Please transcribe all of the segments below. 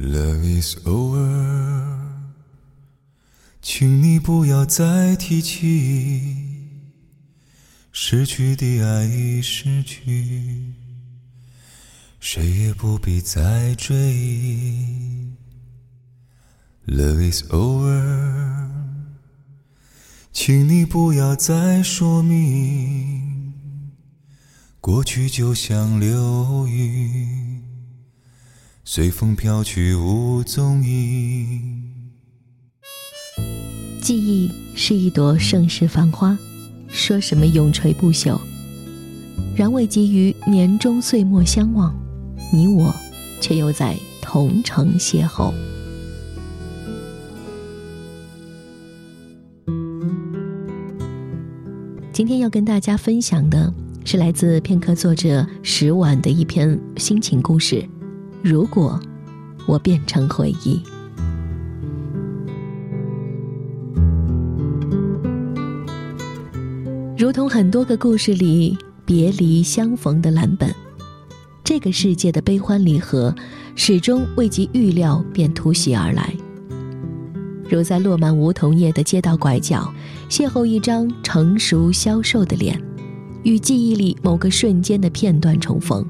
Love is over，请你不要再提起，失去的爱已失去，谁也不必再追忆。Love is over，请你不要再说明，过去就像流云。随风飘去无踪影。记忆是一朵盛世繁花，说什么永垂不朽，然未及于年终岁末相望，你我却又在同城邂逅。今天要跟大家分享的是来自片刻作者石婉的一篇心情故事。如果我变成回忆，如同很多个故事里别离相逢的蓝本，这个世界的悲欢离合始终未及预料便突袭而来。如在落满梧桐叶的街道拐角，邂逅一张成熟消瘦的脸，与记忆里某个瞬间的片段重逢。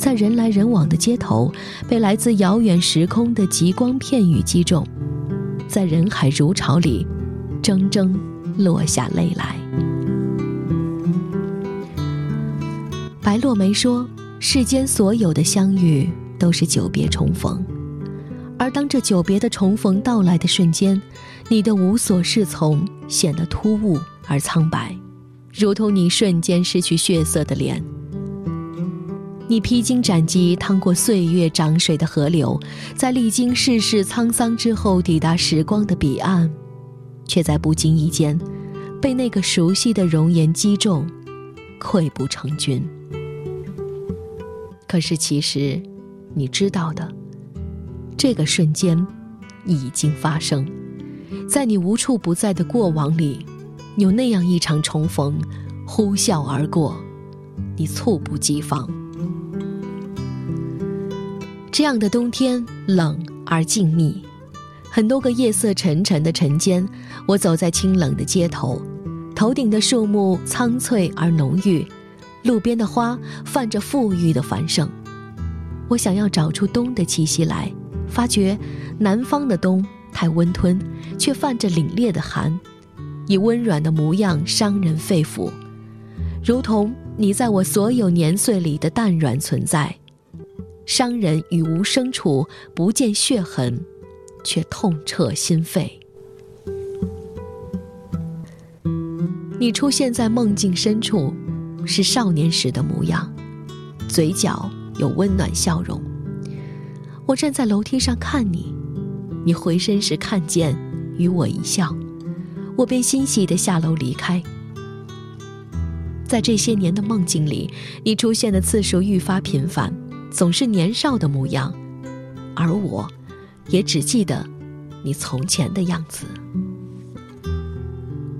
在人来人往的街头，被来自遥远时空的极光片语击中，在人海如潮里，铮铮落下泪来。白落梅说：“世间所有的相遇都是久别重逢，而当这久别的重逢到来的瞬间，你的无所适从显得突兀而苍白，如同你瞬间失去血色的脸。”你披荆斩棘，趟过岁月涨水的河流，在历经世事沧桑之后，抵达时光的彼岸，却在不经意间，被那个熟悉的容颜击中，溃不成军。可是其实，你知道的，这个瞬间已经发生，在你无处不在的过往里，有那样一场重逢，呼啸而过，你猝不及防。这样的冬天冷而静谧，很多个夜色沉沉的晨间，我走在清冷的街头，头顶的树木苍翠而浓郁，路边的花泛着馥郁的繁盛。我想要找出冬的气息来，发觉南方的冬太温吞，却泛着凛冽的寒，以温软的模样伤人肺腑，如同你在我所有年岁里的淡然存在。伤人于无声处，不见血痕，却痛彻心扉。你出现在梦境深处，是少年时的模样，嘴角有温暖笑容。我站在楼梯上看你，你回身时看见，与我一笑，我便欣喜地下楼离开。在这些年的梦境里，你出现的次数愈发频繁。总是年少的模样，而我，也只记得你从前的样子。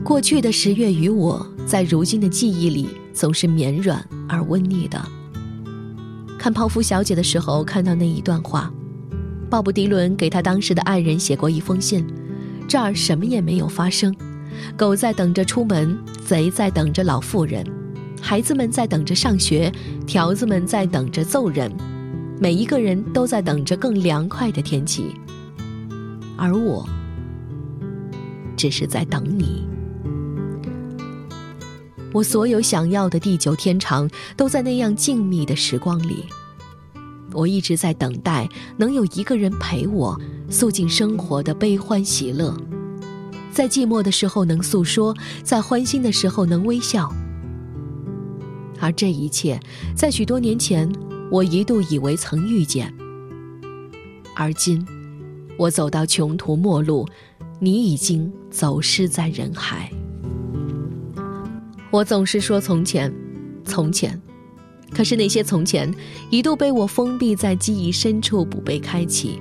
过去的十月与我在如今的记忆里，总是绵软而温腻的。看《泡芙小姐》的时候，看到那一段话：鲍勃迪伦给他当时的爱人写过一封信，这儿什么也没有发生，狗在等着出门，贼在等着老妇人。孩子们在等着上学，条子们在等着揍人，每一个人都在等着更凉快的天气，而我只是在等你。我所有想要的地久天长，都在那样静谧的时光里。我一直在等待，能有一个人陪我，诉尽生活的悲欢喜乐，在寂寞的时候能诉说，在欢欣的时候能微笑。而这一切，在许多年前，我一度以为曾遇见。而今，我走到穷途末路，你已经走失在人海。我总是说从前，从前，可是那些从前，一度被我封闭在记忆深处，不被开启。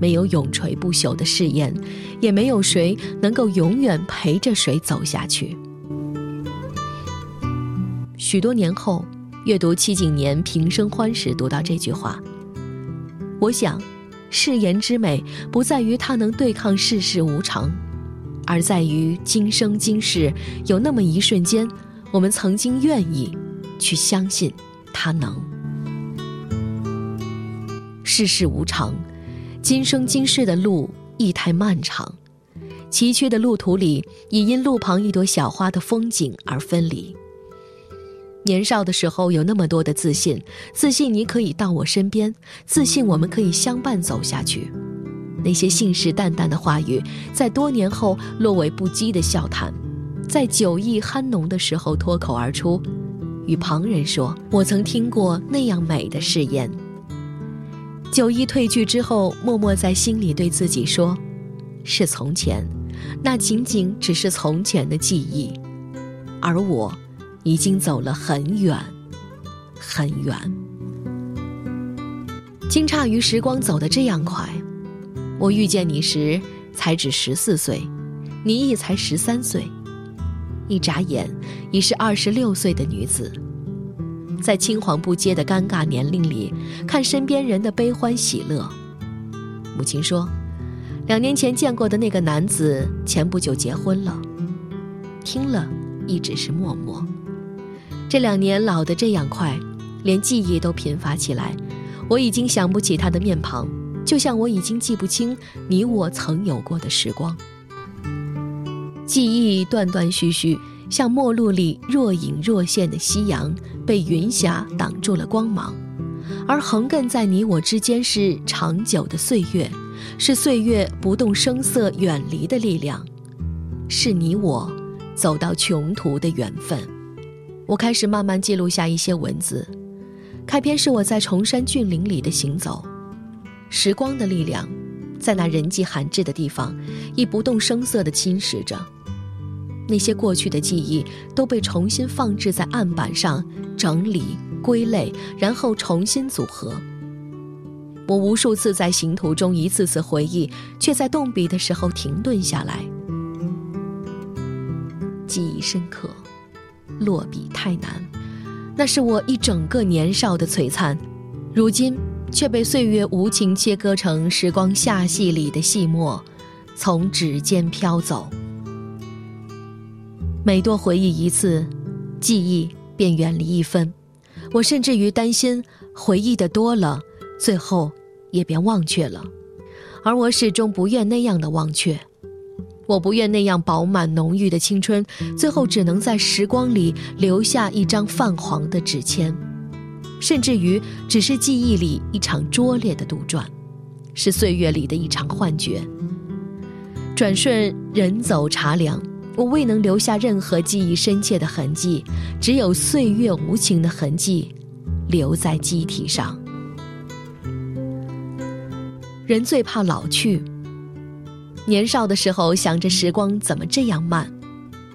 没有永垂不朽的誓言，也没有谁能够永远陪着谁走下去。许多年后，阅读戚景年《平生欢》时，读到这句话：“我想，誓言之美不在于它能对抗世事无常，而在于今生今世有那么一瞬间，我们曾经愿意去相信它能。世事无常，今生今世的路亦太漫长，崎岖的路途里已因路旁一朵小花的风景而分离。年少的时候有那么多的自信，自信你可以到我身边，自信我们可以相伴走下去。那些信誓旦旦的话语，在多年后落为不羁的笑谈，在酒意酣浓的时候脱口而出，与旁人说：“我曾听过那样美的誓言。”酒意褪去之后，默默在心里对自己说：“是从前，那仅仅只是从前的记忆，而我。”已经走了很远，很远。惊诧于时光走得这样快，我遇见你时才只十四岁，你亦才十三岁，一眨眼已是二十六岁的女子。在青黄不接的尴尬年龄里，看身边人的悲欢喜乐。母亲说，两年前见过的那个男子前不久结婚了。听了，亦只是默默。这两年老得这样快，连记忆都贫乏起来。我已经想不起他的面庞，就像我已经记不清你我曾有过的时光。记忆断断续续，像陌路里若隐若现的夕阳，被云霞挡住了光芒。而横亘在你我之间是长久的岁月，是岁月不动声色远离的力量，是你我走到穷途的缘分。我开始慢慢记录下一些文字，开篇是我在崇山峻岭里的行走，时光的力量，在那人迹罕至的地方，亦不动声色地侵蚀着。那些过去的记忆都被重新放置在案板上，整理归类，然后重新组合。我无数次在行途中一次次回忆，却在动笔的时候停顿下来，记忆深刻。落笔太难，那是我一整个年少的璀璨，如今却被岁月无情切割成时光下戏里的细末，从指尖飘走。每多回忆一次，记忆便远离一分。我甚至于担心，回忆的多了，最后也便忘却了。而我始终不愿那样的忘却。我不愿那样饱满浓郁的青春，最后只能在时光里留下一张泛黄的纸签，甚至于只是记忆里一场拙劣的杜撰，是岁月里的一场幻觉。转瞬人走茶凉，我未能留下任何记忆深切的痕迹，只有岁月无情的痕迹，留在机体上。人最怕老去。年少的时候，想着时光怎么这样慢，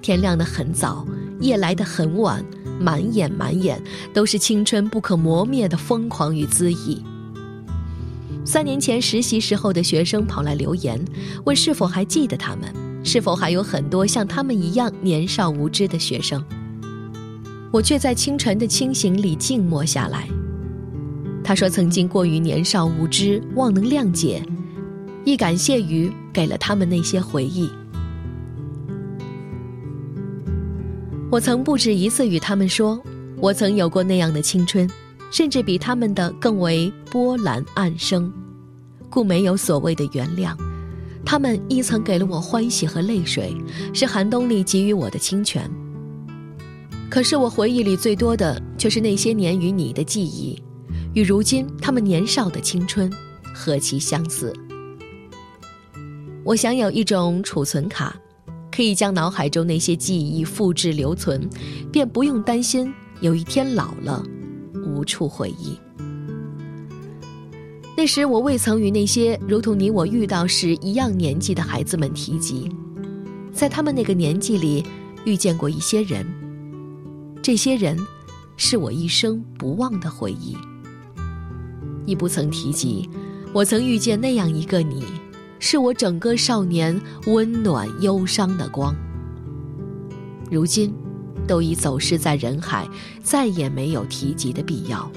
天亮的很早，夜来的很晚，满眼满眼都是青春不可磨灭的疯狂与恣意。三年前实习时候的学生跑来留言，问是否还记得他们，是否还有很多像他们一样年少无知的学生。我却在清晨的清醒里静默下来。他说：“曾经过于年少无知，望能谅解。”亦感谢于给了他们那些回忆。我曾不止一次与他们说，我曾有过那样的青春，甚至比他们的更为波澜暗生，故没有所谓的原谅。他们亦曾给了我欢喜和泪水，是寒冬里给予我的清泉。可是我回忆里最多的，却是那些年与你的记忆，与如今他们年少的青春，何其相似。我想有一种储存卡，可以将脑海中那些记忆复制留存，便不用担心有一天老了无处回忆。那时我未曾与那些如同你我遇到时一样年纪的孩子们提及，在他们那个年纪里遇见过一些人，这些人是我一生不忘的回忆。你不曾提及，我曾遇见那样一个你。是我整个少年温暖忧伤的光，如今都已走失在人海，再也没有提及的必要。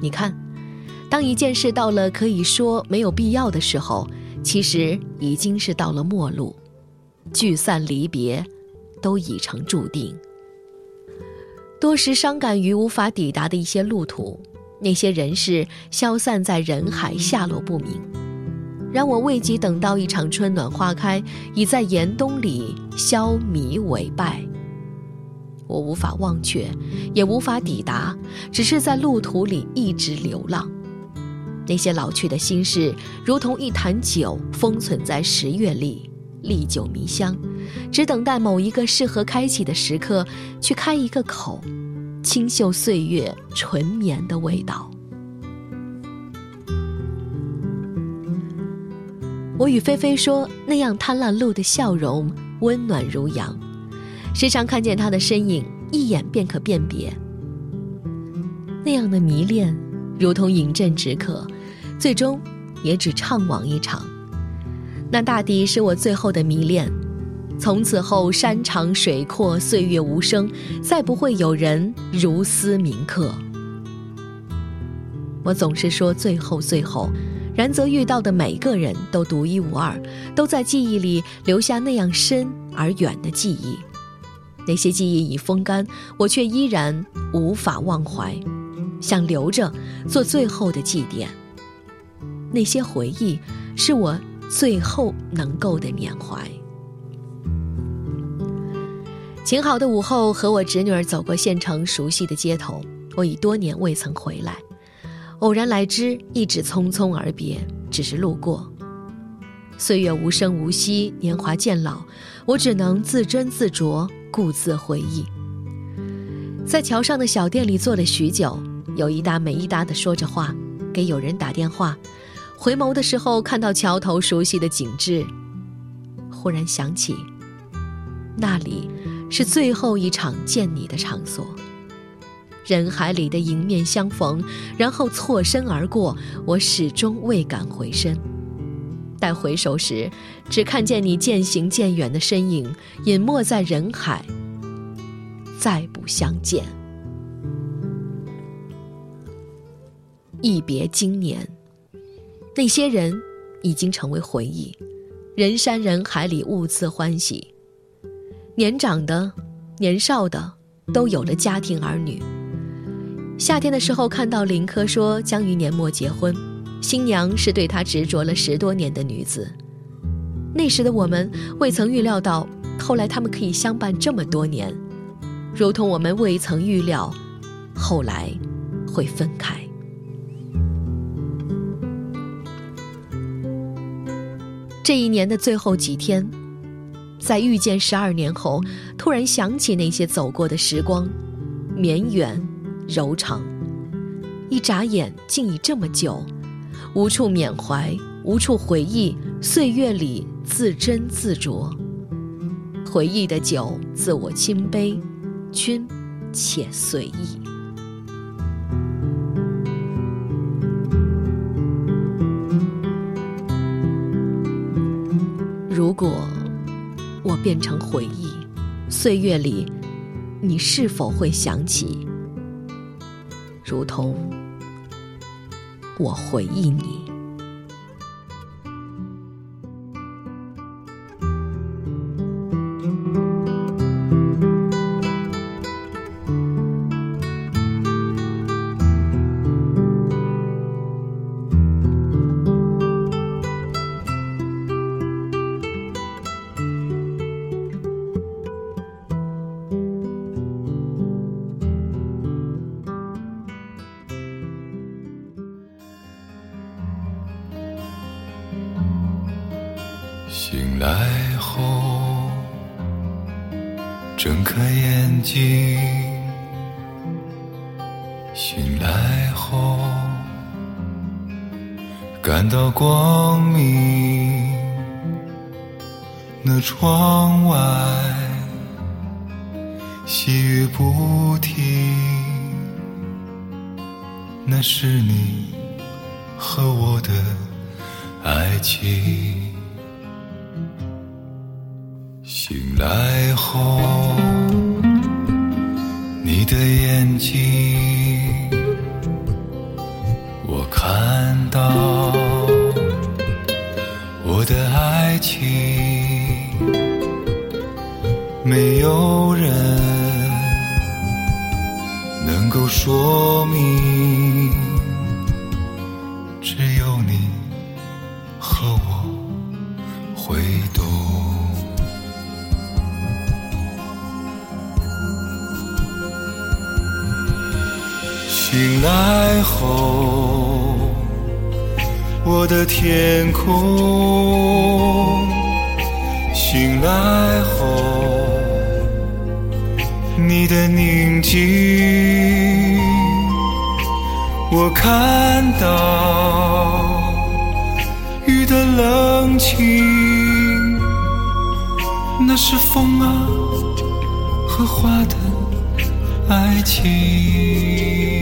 你看，当一件事到了可以说没有必要的时候，其实已经是到了末路，聚散离别，都已成注定。多时伤感于无法抵达的一些路途，那些人事消散在人海，下落不明。让我未及等到一场春暖花开，已在严冬里消弭为败。我无法忘却，也无法抵达，只是在路途里一直流浪。那些老去的心事，如同一坛酒，封存在十月里，历久弥香，只等待某一个适合开启的时刻，去开一个口，清秀岁月纯绵的味道。我与菲菲说，那样贪婪露的笑容，温暖如阳。时常看见他的身影，一眼便可辨别。那样的迷恋，如同饮鸩止渴，最终也只怅惘一场。那大抵是我最后的迷恋。从此后，山长水阔，岁月无声，再不会有人如斯铭刻。我总是说最后，最后。然则遇到的每个人都独一无二，都在记忆里留下那样深而远的记忆。那些记忆已风干，我却依然无法忘怀，想留着做最后的祭奠。那些回忆，是我最后能够的缅怀。晴好的午后，和我侄女儿走过县城熟悉的街头，我已多年未曾回来。偶然来之，一指匆匆而别，只是路过。岁月无声无息，年华渐老，我只能自斟自酌，故自回忆。在桥上的小店里坐了许久，有一搭没一搭的说着话，给友人打电话。回眸的时候，看到桥头熟悉的景致，忽然想起，那里是最后一场见你的场所。人海里的迎面相逢，然后错身而过，我始终未敢回身。待回首时，只看见你渐行渐远的身影，隐没在人海，再不相见。一别经年，那些人已经成为回忆。人山人海里，兀自欢喜。年长的，年少的，都有了家庭儿女。夏天的时候，看到林科说将于年末结婚，新娘是对他执着了十多年的女子。那时的我们未曾预料到，后来他们可以相伴这么多年，如同我们未曾预料，后来会分开。这一年的最后几天，在遇见十二年后，突然想起那些走过的时光，绵远。柔长，一眨眼竟已这么久，无处缅怀，无处回忆，岁月里自斟自酌。回忆的酒，自我倾杯，君且随意。如果我变成回忆，岁月里，你是否会想起？如同我回忆你。那窗外细雨不停，那是你和我的爱情。醒来后，你的眼睛，我看。到我的爱情，没有人能够说明，只有你和我会懂。醒来后，我的天空。醒来后，你的宁静，我看到雨的冷清，那是风啊和花的爱情。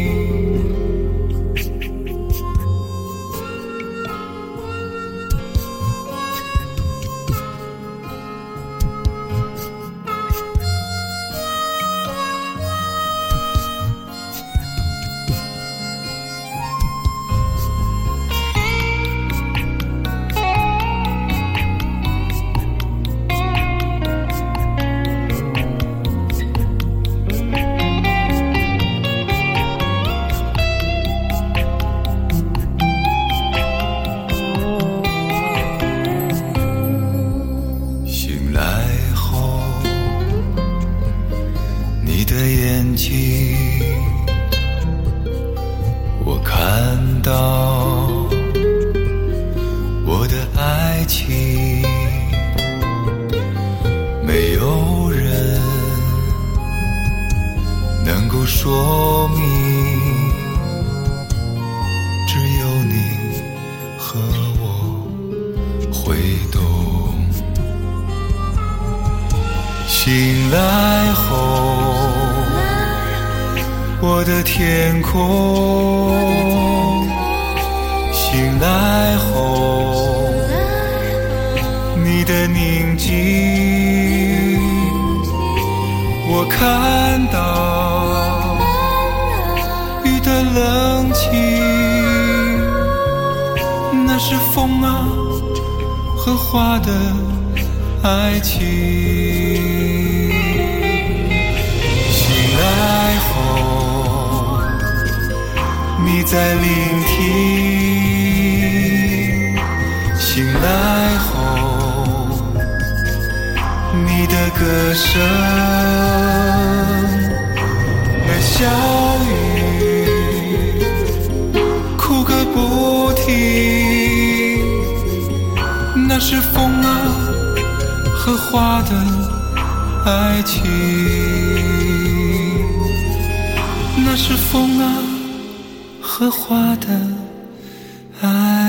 能够说明，只有你和我会懂。醒来后，我的天空。醒来后，你的宁静，我看到冷清，那是风啊和花的爱情。醒来后，你在聆听。醒来后，你的歌声和小是风啊和花的爱情，那是风啊和花的爱。